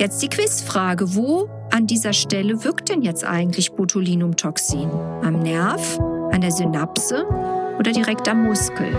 Jetzt die Quizfrage. Wo an dieser Stelle wirkt denn jetzt eigentlich Botulinumtoxin? Am Nerv, an der Synapse oder direkt am Muskel?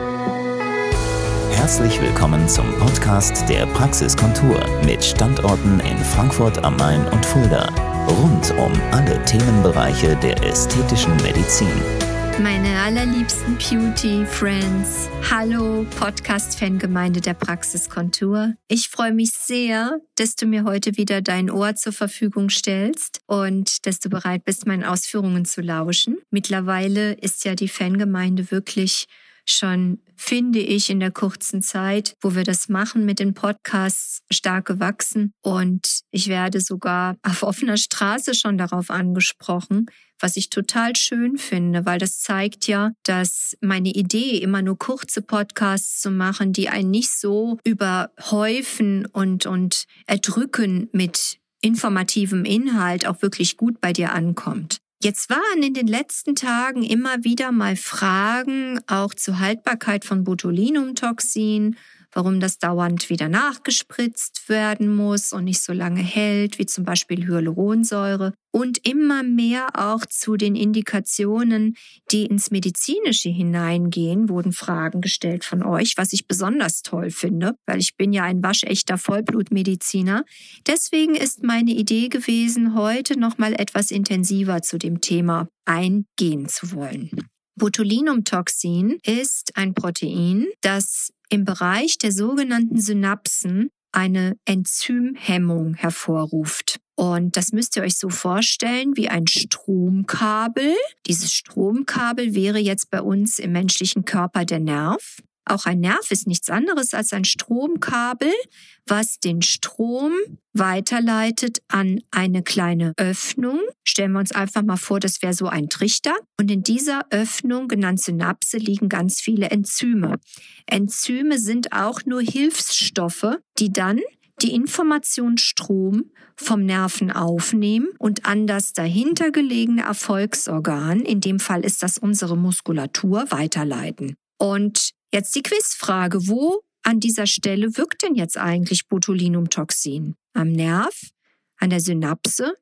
Herzlich willkommen zum Podcast der Praxiskontur mit Standorten in Frankfurt am Main und Fulda. Rund um alle Themenbereiche der ästhetischen Medizin. Meine allerliebsten Beauty-Friends. Hallo, Podcast-Fangemeinde der Praxiskontur. Ich freue mich sehr, dass du mir heute wieder dein Ohr zur Verfügung stellst und dass du bereit bist, meinen Ausführungen zu lauschen. Mittlerweile ist ja die Fangemeinde wirklich schon, finde ich, in der kurzen Zeit, wo wir das machen mit den Podcasts, stark gewachsen. Und ich werde sogar auf offener Straße schon darauf angesprochen, was ich total schön finde, weil das zeigt ja, dass meine Idee, immer nur kurze Podcasts zu machen, die einen nicht so überhäufen und, und erdrücken mit informativem Inhalt, auch wirklich gut bei dir ankommt. Jetzt waren in den letzten Tagen immer wieder mal Fragen auch zur Haltbarkeit von Botulinumtoxin, warum das dauernd wieder nachgespritzt werden muss und nicht so lange hält, wie zum Beispiel Hyaluronsäure. Und immer mehr auch zu den Indikationen, die ins Medizinische hineingehen, wurden Fragen gestellt von euch, was ich besonders toll finde, weil ich bin ja ein waschechter Vollblutmediziner. Deswegen ist meine Idee gewesen, heute nochmal etwas intensiver zu dem Thema eingehen zu wollen. Botulinumtoxin ist ein Protein, das im Bereich der sogenannten Synapsen eine Enzymhemmung hervorruft. Und das müsst ihr euch so vorstellen wie ein Stromkabel. Dieses Stromkabel wäre jetzt bei uns im menschlichen Körper der Nerv. Auch ein Nerv ist nichts anderes als ein Stromkabel, was den Strom weiterleitet an eine kleine Öffnung. Stellen wir uns einfach mal vor, das wäre so ein Trichter. Und in dieser Öffnung, genannt Synapse, liegen ganz viele Enzyme. Enzyme sind auch nur Hilfsstoffe, die dann die Informationsstrom vom Nerven aufnehmen und an das dahinter gelegene Erfolgsorgan, in dem Fall ist das unsere Muskulatur, weiterleiten. Und Jetzt die Quizfrage. Wo an dieser Stelle wirkt denn jetzt eigentlich Botulinumtoxin? Am Nerv, an der Synapse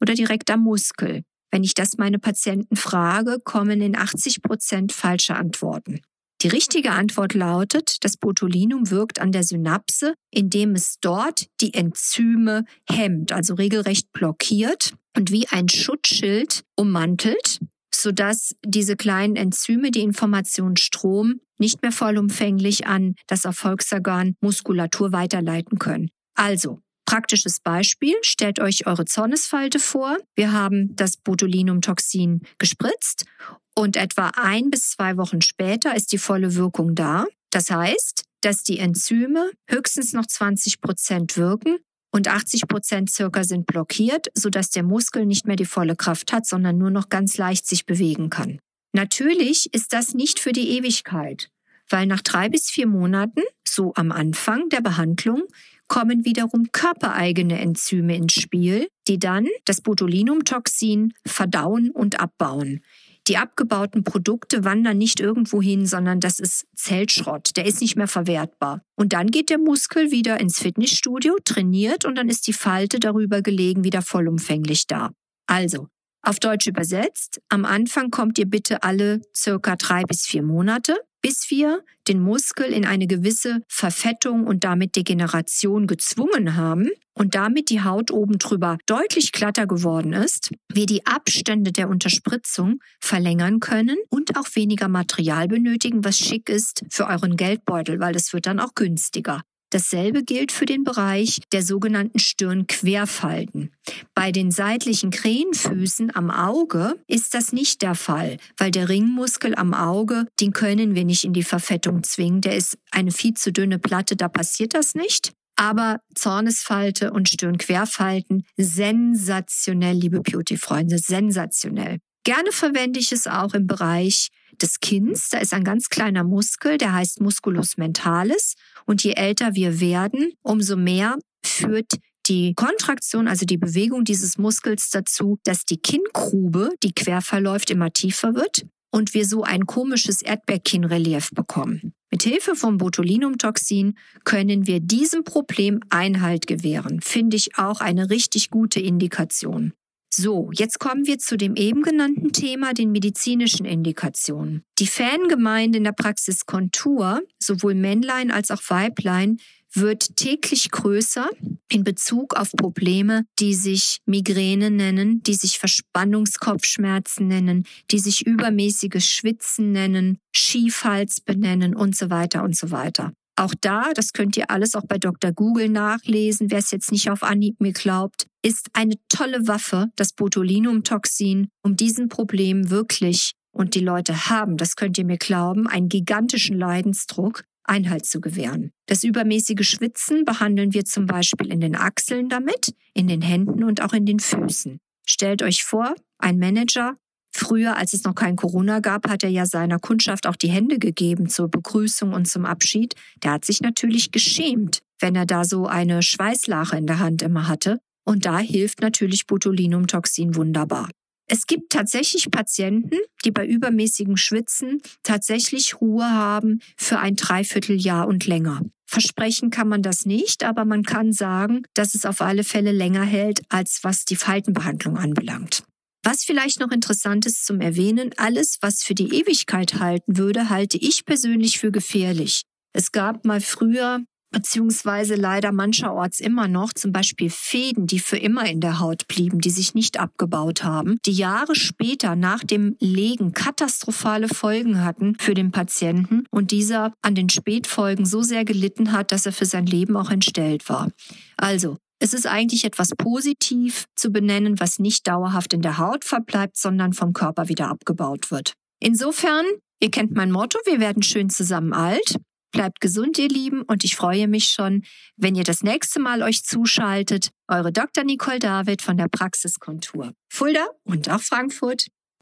oder direkt am Muskel? Wenn ich das meine Patienten frage, kommen in 80 Prozent falsche Antworten. Die richtige Antwort lautet, das Botulinum wirkt an der Synapse, indem es dort die Enzyme hemmt, also regelrecht blockiert und wie ein Schutzschild ummantelt sodass diese kleinen Enzyme die Informationsstrom nicht mehr vollumfänglich an das Erfolgsorgan Muskulatur weiterleiten können. Also, Praktisches Beispiel, stellt euch eure Zornesfalte vor. Wir haben das Botulinumtoxin gespritzt und etwa ein bis zwei Wochen später ist die volle Wirkung da. Das heißt, dass die Enzyme höchstens noch 20 Prozent wirken und 80 Prozent circa sind blockiert, sodass der Muskel nicht mehr die volle Kraft hat, sondern nur noch ganz leicht sich bewegen kann. Natürlich ist das nicht für die Ewigkeit, weil nach drei bis vier Monaten, so am Anfang der Behandlung, kommen wiederum körpereigene Enzyme ins Spiel, die dann das Botulinumtoxin verdauen und abbauen. Die abgebauten Produkte wandern nicht irgendwo hin, sondern das ist Zellschrott. Der ist nicht mehr verwertbar. Und dann geht der Muskel wieder ins Fitnessstudio, trainiert und dann ist die Falte darüber gelegen wieder vollumfänglich da. Also, auf Deutsch übersetzt, am Anfang kommt ihr bitte alle circa drei bis vier Monate bis wir den Muskel in eine gewisse Verfettung und damit Degeneration gezwungen haben und damit die Haut oben drüber deutlich glatter geworden ist, wir die Abstände der Unterspritzung verlängern können und auch weniger Material benötigen, was schick ist für euren Geldbeutel, weil das wird dann auch günstiger. Dasselbe gilt für den Bereich der sogenannten Stirnquerfalten. Bei den seitlichen Krähenfüßen am Auge ist das nicht der Fall, weil der Ringmuskel am Auge, den können wir nicht in die Verfettung zwingen. Der ist eine viel zu dünne Platte, da passiert das nicht. Aber Zornesfalte und Stirnquerfalten, sensationell, liebe Beauty-Freunde, sensationell. Gerne verwende ich es auch im Bereich des Kinns. Da ist ein ganz kleiner Muskel, der heißt Musculus mentalis. Und je älter wir werden, umso mehr führt die Kontraktion, also die Bewegung dieses Muskels dazu, dass die Kinngrube, die quer verläuft, immer tiefer wird und wir so ein komisches Erdbeerkinnrelief bekommen. Mit Hilfe vom Botulinumtoxin können wir diesem Problem Einhalt gewähren. Finde ich auch eine richtig gute Indikation. So, jetzt kommen wir zu dem eben genannten Thema, den medizinischen Indikationen. Die Fangemeinde in der Praxis Kontur, sowohl Männlein als auch Weiblein, wird täglich größer in Bezug auf Probleme, die sich Migräne nennen, die sich Verspannungskopfschmerzen nennen, die sich übermäßiges Schwitzen nennen, Schiefhals benennen und so weiter und so weiter. Auch da, das könnt ihr alles auch bei Dr. Google nachlesen, wer es jetzt nicht auf Anhieb mir glaubt, ist eine tolle Waffe, das Botulinumtoxin, um diesen Problem wirklich, und die Leute haben, das könnt ihr mir glauben, einen gigantischen Leidensdruck, Einhalt zu gewähren. Das übermäßige Schwitzen behandeln wir zum Beispiel in den Achseln damit, in den Händen und auch in den Füßen. Stellt euch vor, ein Manager Früher, als es noch kein Corona gab, hat er ja seiner Kundschaft auch die Hände gegeben zur Begrüßung und zum Abschied. Der hat sich natürlich geschämt, wenn er da so eine Schweißlache in der Hand immer hatte. Und da hilft natürlich Botulinumtoxin wunderbar. Es gibt tatsächlich Patienten, die bei übermäßigem Schwitzen tatsächlich Ruhe haben für ein Dreivierteljahr und länger. Versprechen kann man das nicht, aber man kann sagen, dass es auf alle Fälle länger hält, als was die Faltenbehandlung anbelangt. Was vielleicht noch interessant ist zum Erwähnen, alles, was für die Ewigkeit halten würde, halte ich persönlich für gefährlich. Es gab mal früher, beziehungsweise leider mancherorts immer noch, zum Beispiel Fäden, die für immer in der Haut blieben, die sich nicht abgebaut haben, die Jahre später nach dem Legen katastrophale Folgen hatten für den Patienten und dieser an den Spätfolgen so sehr gelitten hat, dass er für sein Leben auch entstellt war. Also, es ist eigentlich etwas positiv zu benennen, was nicht dauerhaft in der Haut verbleibt, sondern vom Körper wieder abgebaut wird. Insofern, ihr kennt mein Motto, wir werden schön zusammen alt. Bleibt gesund, ihr Lieben, und ich freue mich schon, wenn ihr das nächste Mal euch zuschaltet. Eure Dr. Nicole David von der Praxiskontur. Fulda und auch Frankfurt.